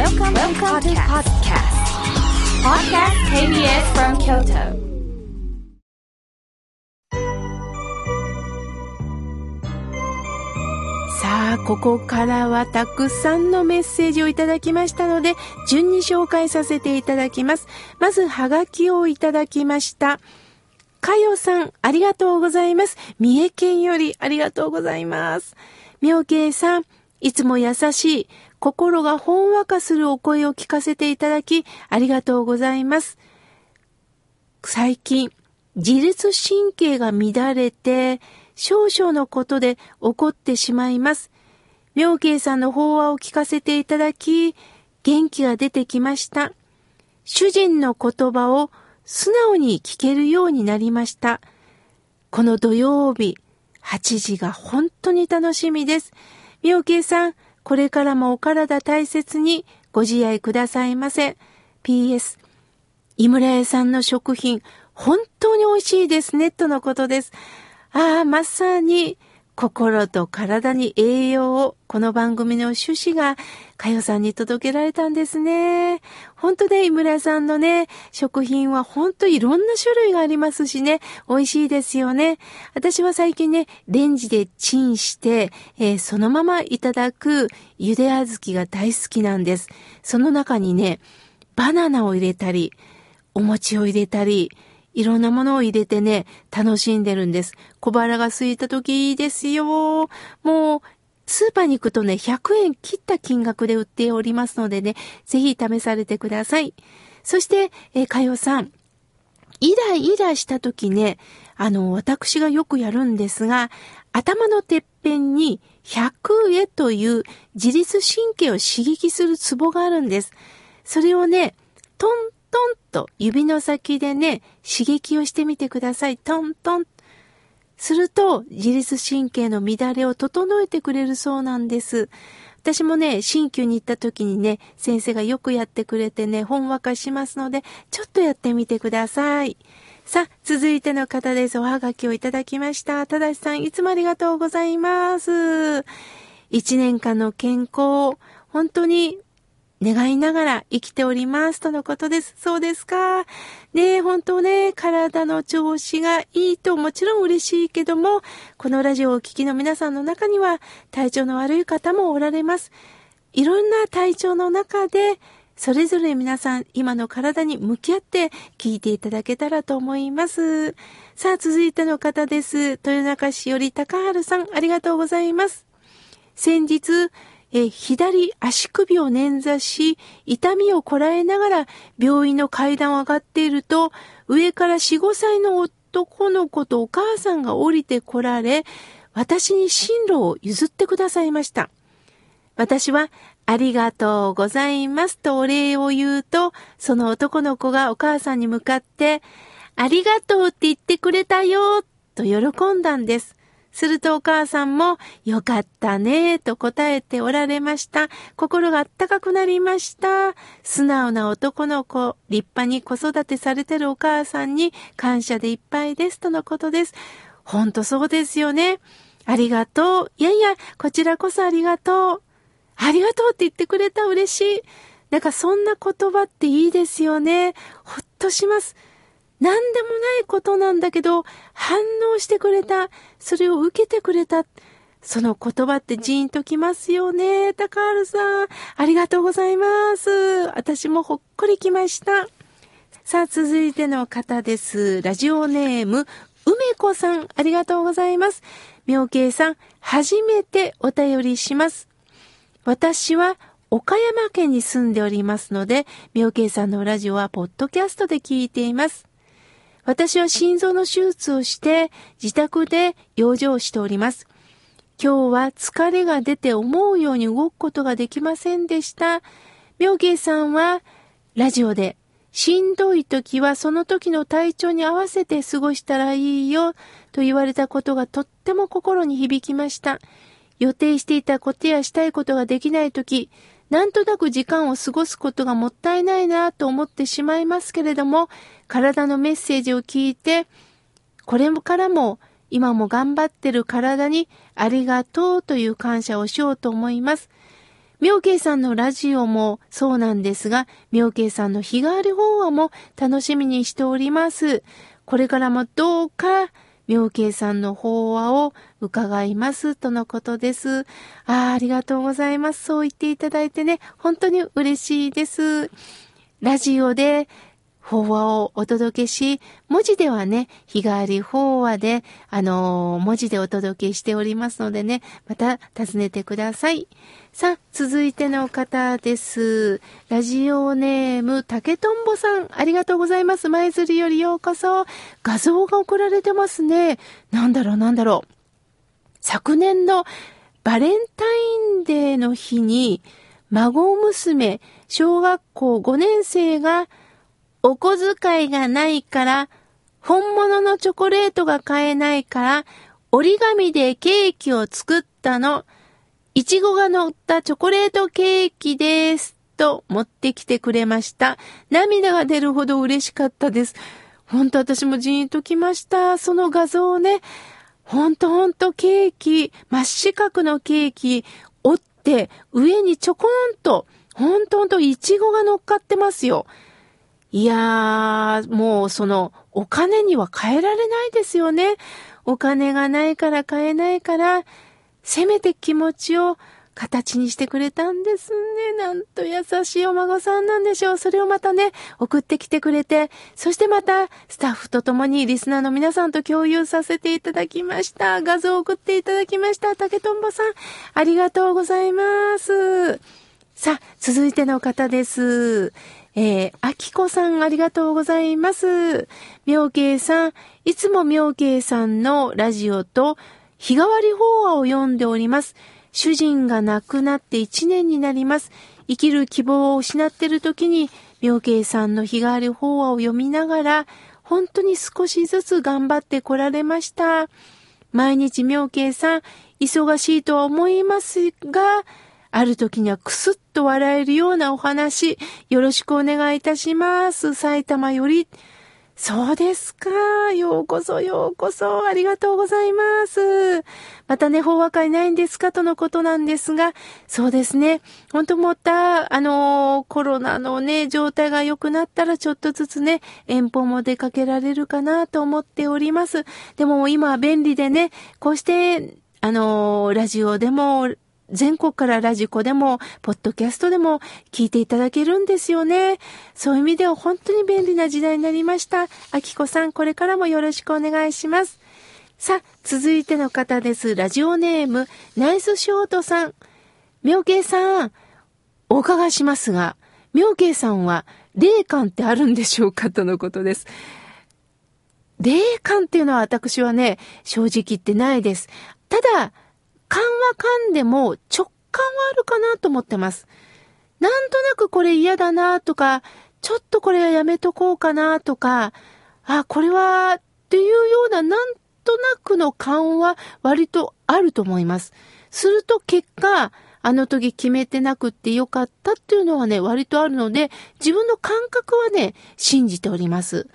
Welcome, Welcome to podcast. Podcast KBS from Kyoto. さあ、ここからはたくさんのメッセージをいただきましたので、順に紹介させていただきます。まず、はがきをいただきました。かよさん、ありがとうございます。三重県よりありがとうございます。妙慶さん、いつも優しい、心がほんわかするお声を聞かせていただき、ありがとうございます。最近、自律神経が乱れて、少々のことで怒ってしまいます。妙慶さんの法話を聞かせていただき、元気が出てきました。主人の言葉を素直に聞けるようになりました。この土曜日、8時が本当に楽しみです。妙慶さん、これからもお体大切にご自愛くださいませ。PS、井村屋さんの食品、本当に美味しいですね、とのことです。ああ、まさに、心と体に栄養を、この番組の趣旨が、かよさんに届けられたんですね。本当で、井村さんのね、食品は本当いろんな種類がありますしね、美味しいですよね。私は最近ね、レンジでチンして、えーそのままいただくゆであずきが大好きなんです。その中にね、バナナを入れたり、お餅を入れたり、いろんなものを入れてね、楽しんでるんです。小腹が空いた時ですよ。もう、スーパーに行くとね、100円切った金額で売っておりますのでね、ぜひ試されてください。そして、えかよさん。イライラした時ね、あの、私がよくやるんですが、頭のてっぺんに100へという自律神経を刺激するツボがあるんです。それをね、トントンと指の先でね、刺激をしてみてください。トントン。すると、自律神経の乱れを整えてくれるそうなんです。私もね、新旧に行った時にね、先生がよくやってくれてね、ほんわかしますので、ちょっとやってみてください。さあ、続いての方です。おはがきをいただきました。ただしさん、いつもありがとうございます。一年間の健康、本当に願いながら生きておりますとのことです。そうですか。ねえ、本当ね、体の調子がいいともちろん嬉しいけども、このラジオをお聞きの皆さんの中には体調の悪い方もおられます。いろんな体調の中で、それぞれ皆さん今の体に向き合って聞いていただけたらと思います。さあ、続いての方です。豊中市より高春さん、ありがとうございます。先日、え左足首を捻挫し、痛みをこらえながら病院の階段を上がっていると、上から4、5歳の男の子とお母さんが降りてこられ、私に進路を譲ってくださいました。私は、ありがとうございますとお礼を言うと、その男の子がお母さんに向かって、ありがとうって言ってくれたよ、と喜んだんです。するとお母さんも、よかったね、と答えておられました。心があったかくなりました。素直な男の子、立派に子育てされてるお母さんに感謝でいっぱいです、とのことです。ほんとそうですよね。ありがとう。いやいや、こちらこそありがとう。ありがとうって言ってくれた嬉しい。なんかそんな言葉っていいですよね。ほっとします。何でもないことなんだけど、反応してくれた。それを受けてくれた。その言葉ってジーンときますよね。高原さん、ありがとうございます。私もほっこりきました。さあ、続いての方です。ラジオネーム、梅子さん、ありがとうございます。妙慶さん、初めてお便りします。私は岡山県に住んでおりますので、妙慶さんのラジオはポッドキャストで聞いています。私は心臓の手術をして自宅で養生しております。今日は疲れが出て思うように動くことができませんでした。妙慶さんはラジオでしんどい時はその時の体調に合わせて過ごしたらいいよと言われたことがとっても心に響きました。予定していたことやしたいことができない時、なんとなく時間を過ごすことがもったいないなと思ってしまいますけれども、体のメッセージを聞いて、これからも今も頑張ってる体にありがとうという感謝をしようと思います。妙慶さんのラジオもそうなんですが、妙慶さんの日替わり法話も楽しみにしております。これからもどうか、妙慶さんの法話を伺いますとのことです。ああ、ありがとうございます。そう言っていただいてね、本当に嬉しいです。ラジオで法話をお届けし、文字ではね、日替わり法話で、あのー、文字でお届けしておりますのでね、また訪ねてください。さあ、続いての方です。ラジオネーム、竹とんぼさん、ありがとうございます。前釣りよりようこそ。画像が送られてますね。なんだろう、なんだろう。昨年のバレンタインデーの日に、孫娘、小学校5年生がお小遣いがないから、本物のチョコレートが買えないから、折り紙でケーキを作ったの。いちごが乗ったチョコレートケーキです。と持ってきてくれました。涙が出るほど嬉しかったです。ほんと私もジーンときました。その画像をね。ほんとほんとケーキ、真四角のケーキ、折って上にちょこんと、ほんとほんといちごが乗っかってますよ。いやー、もうそのお金には変えられないですよね。お金がないから買えないから、せめて気持ちを形にしてくれたんですね。なんと優しいお孫さんなんでしょう。それをまたね、送ってきてくれて、そしてまたスタッフと共にリスナーの皆さんと共有させていただきました。画像を送っていただきました。竹とんぼさん、ありがとうございます。さあ、続いての方です。えー、あきこさんありがとうございます。妙慶さん、いつも妙慶さんのラジオと日替わり法話を読んでおります。主人が亡くなって1年になります。生きる希望を失っている時に、妙慶さんの日替わり法話を読みながら、本当に少しずつ頑張ってこられました。毎日妙慶さん、忙しいとは思いますが、ある時にはクスッと笑えるようなお話、よろしくお願いいたします。埼玉より。そうですか。ようこそようこそ。ありがとうございます。またね、法話会ないんですかとのことなんですが、そうですね。本当もった、あのー、コロナのね、状態が良くなったらちょっとずつね、遠方も出かけられるかなと思っております。でも今は便利でね、こうして、あのー、ラジオでも、全国からラジコでも、ポッドキャストでも聞いていただけるんですよね。そういう意味では本当に便利な時代になりました。あきこさん、これからもよろしくお願いします。さあ、続いての方です。ラジオネーム、ナイスショートさん。妙慶さん、お伺いしますが、妙慶さんは霊感ってあるんでしょうか？とのことです。霊感っていうのは私はね、正直言ってないです。ただ、勘は勘でも直感はあるかなと思ってます。なんとなくこれ嫌だなとか、ちょっとこれはやめとこうかなとか、あ、これはっていうようななんとなくの勘は割とあると思います。すると結果、あの時決めてなくってよかったっていうのはね、割とあるので、自分の感覚はね、信じております。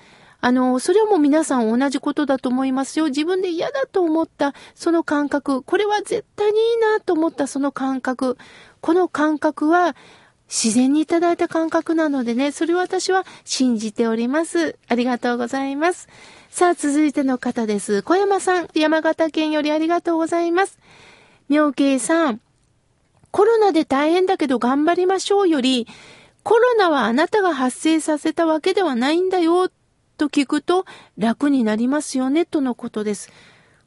あの、それはもう皆さん同じことだと思いますよ。自分で嫌だと思ったその感覚、これは絶対にいいなと思ったその感覚、この感覚は自然にいただいた感覚なのでね、それを私は信じております。ありがとうございます。さあ、続いての方です。小山さん、山形県よりありがとうございます。妙慶さん、コロナで大変だけど頑張りましょうより、コロナはあなたが発生させたわけではないんだよと聞くと楽になりますよね、とのことです。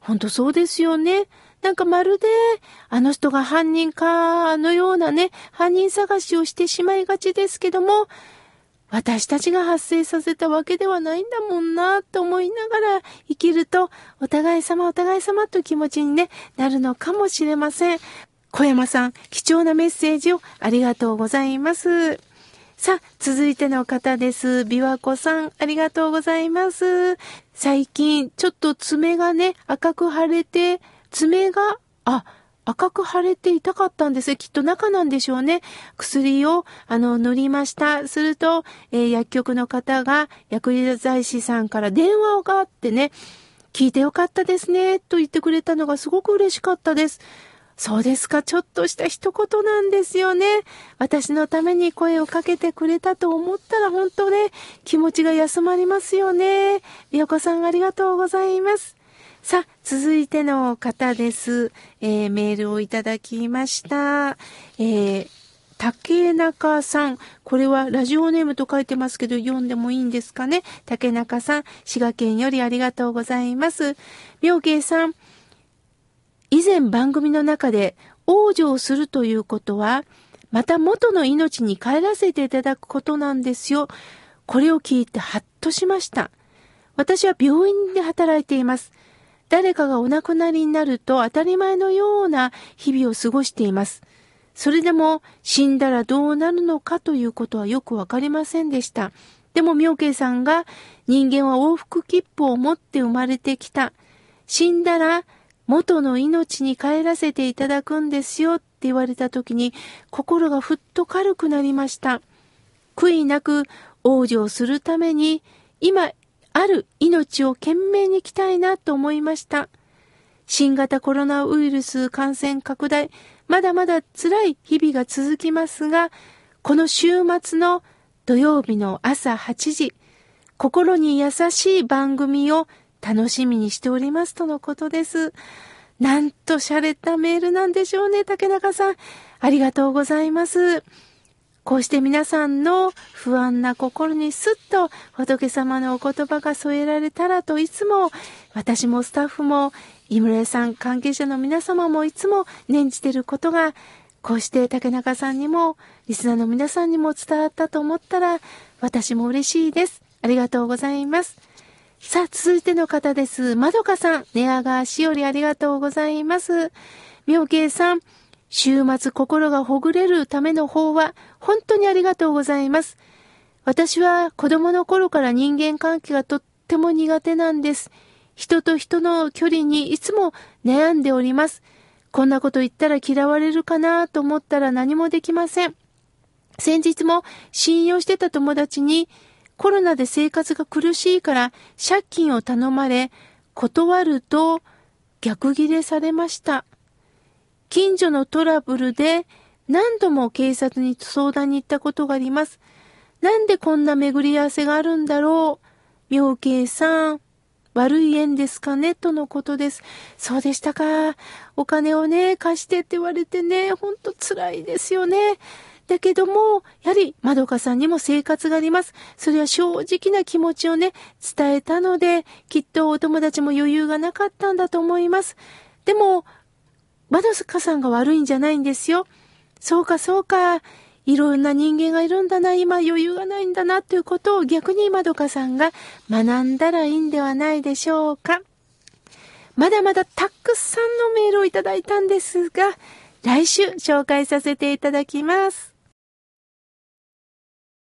ほんとそうですよね。なんかまるで、あの人が犯人か、のようなね、犯人探しをしてしまいがちですけども、私たちが発生させたわけではないんだもんな、と思いながら生きると、お互い様お互い様という気持ちに、ね、なるのかもしれません。小山さん、貴重なメッセージをありがとうございます。さあ、続いての方です。琵琶湖さん、ありがとうございます。最近、ちょっと爪がね、赤く腫れて、爪が、あ、赤く腫れて痛かったんです。きっと中なんでしょうね。薬を、あの、塗りました。すると、えー、薬局の方が、薬剤師さんから電話があってね、聞いてよかったですね、と言ってくれたのがすごく嬉しかったです。そうですか。ちょっとした一言なんですよね。私のために声をかけてくれたと思ったら本当ね、気持ちが休まりますよね。美代子さんありがとうございます。さあ、続いての方です。えー、メールをいただきました。えー、竹中さん。これはラジオネームと書いてますけど、読んでもいいんですかね。竹中さん、滋賀県よりありがとうございます。妙慶さん。以前番組の中で、往生するということは、また元の命に帰らせていただくことなんですよ。これを聞いてハッとしました。私は病院で働いています。誰かがお亡くなりになると当たり前のような日々を過ごしています。それでも死んだらどうなるのかということはよくわかりませんでした。でも妙慶さんが人間は往復切符を持って生まれてきた。死んだら元の命に帰らせていただくんですよって言われた時に心がふっと軽くなりました。悔いなく往生するために今ある命を懸命に生きたいなと思いました。新型コロナウイルス感染拡大、まだまだ辛い日々が続きますが、この週末の土曜日の朝8時、心に優しい番組を楽しみにしておりますとのことです。なんと洒落たメールなんでしょうね、竹中さん。ありがとうございます。こうして皆さんの不安な心にすっと仏様のお言葉が添えられたらといつも私もスタッフも井村さん関係者の皆様もいつも念じてることがこうして竹中さんにもリスナーの皆さんにも伝わったと思ったら私も嬉しいです。ありがとうございます。さあ、続いての方です。まどかさん、寝屋川しおりありがとうございます。妙慶さん、週末心がほぐれるための法は本当にありがとうございます。私は子供の頃から人間関係がとっても苦手なんです。人と人の距離にいつも悩んでおります。こんなこと言ったら嫌われるかなと思ったら何もできません。先日も信用してた友達にコロナで生活が苦しいから借金を頼まれ断ると逆ギレされました。近所のトラブルで何度も警察に相談に行ったことがあります。なんでこんな巡り合わせがあるんだろう？妙慶さん、悪い縁ですかね？とのことです。そうでしたか。お金をね、貸してって言われてね、ほんと辛いですよね。だけども、やはり、まどかさんにも生活があります。それは正直な気持ちをね、伝えたので、きっとお友達も余裕がなかったんだと思います。でも、まどかさんが悪いんじゃないんですよ。そうか、そうか。いろんな人間がいるんだな、今余裕がないんだな、ということを逆にまどかさんが学んだらいいんではないでしょうか。まだまだたくさんのメールをいただいたんですが、来週紹介させていただきます。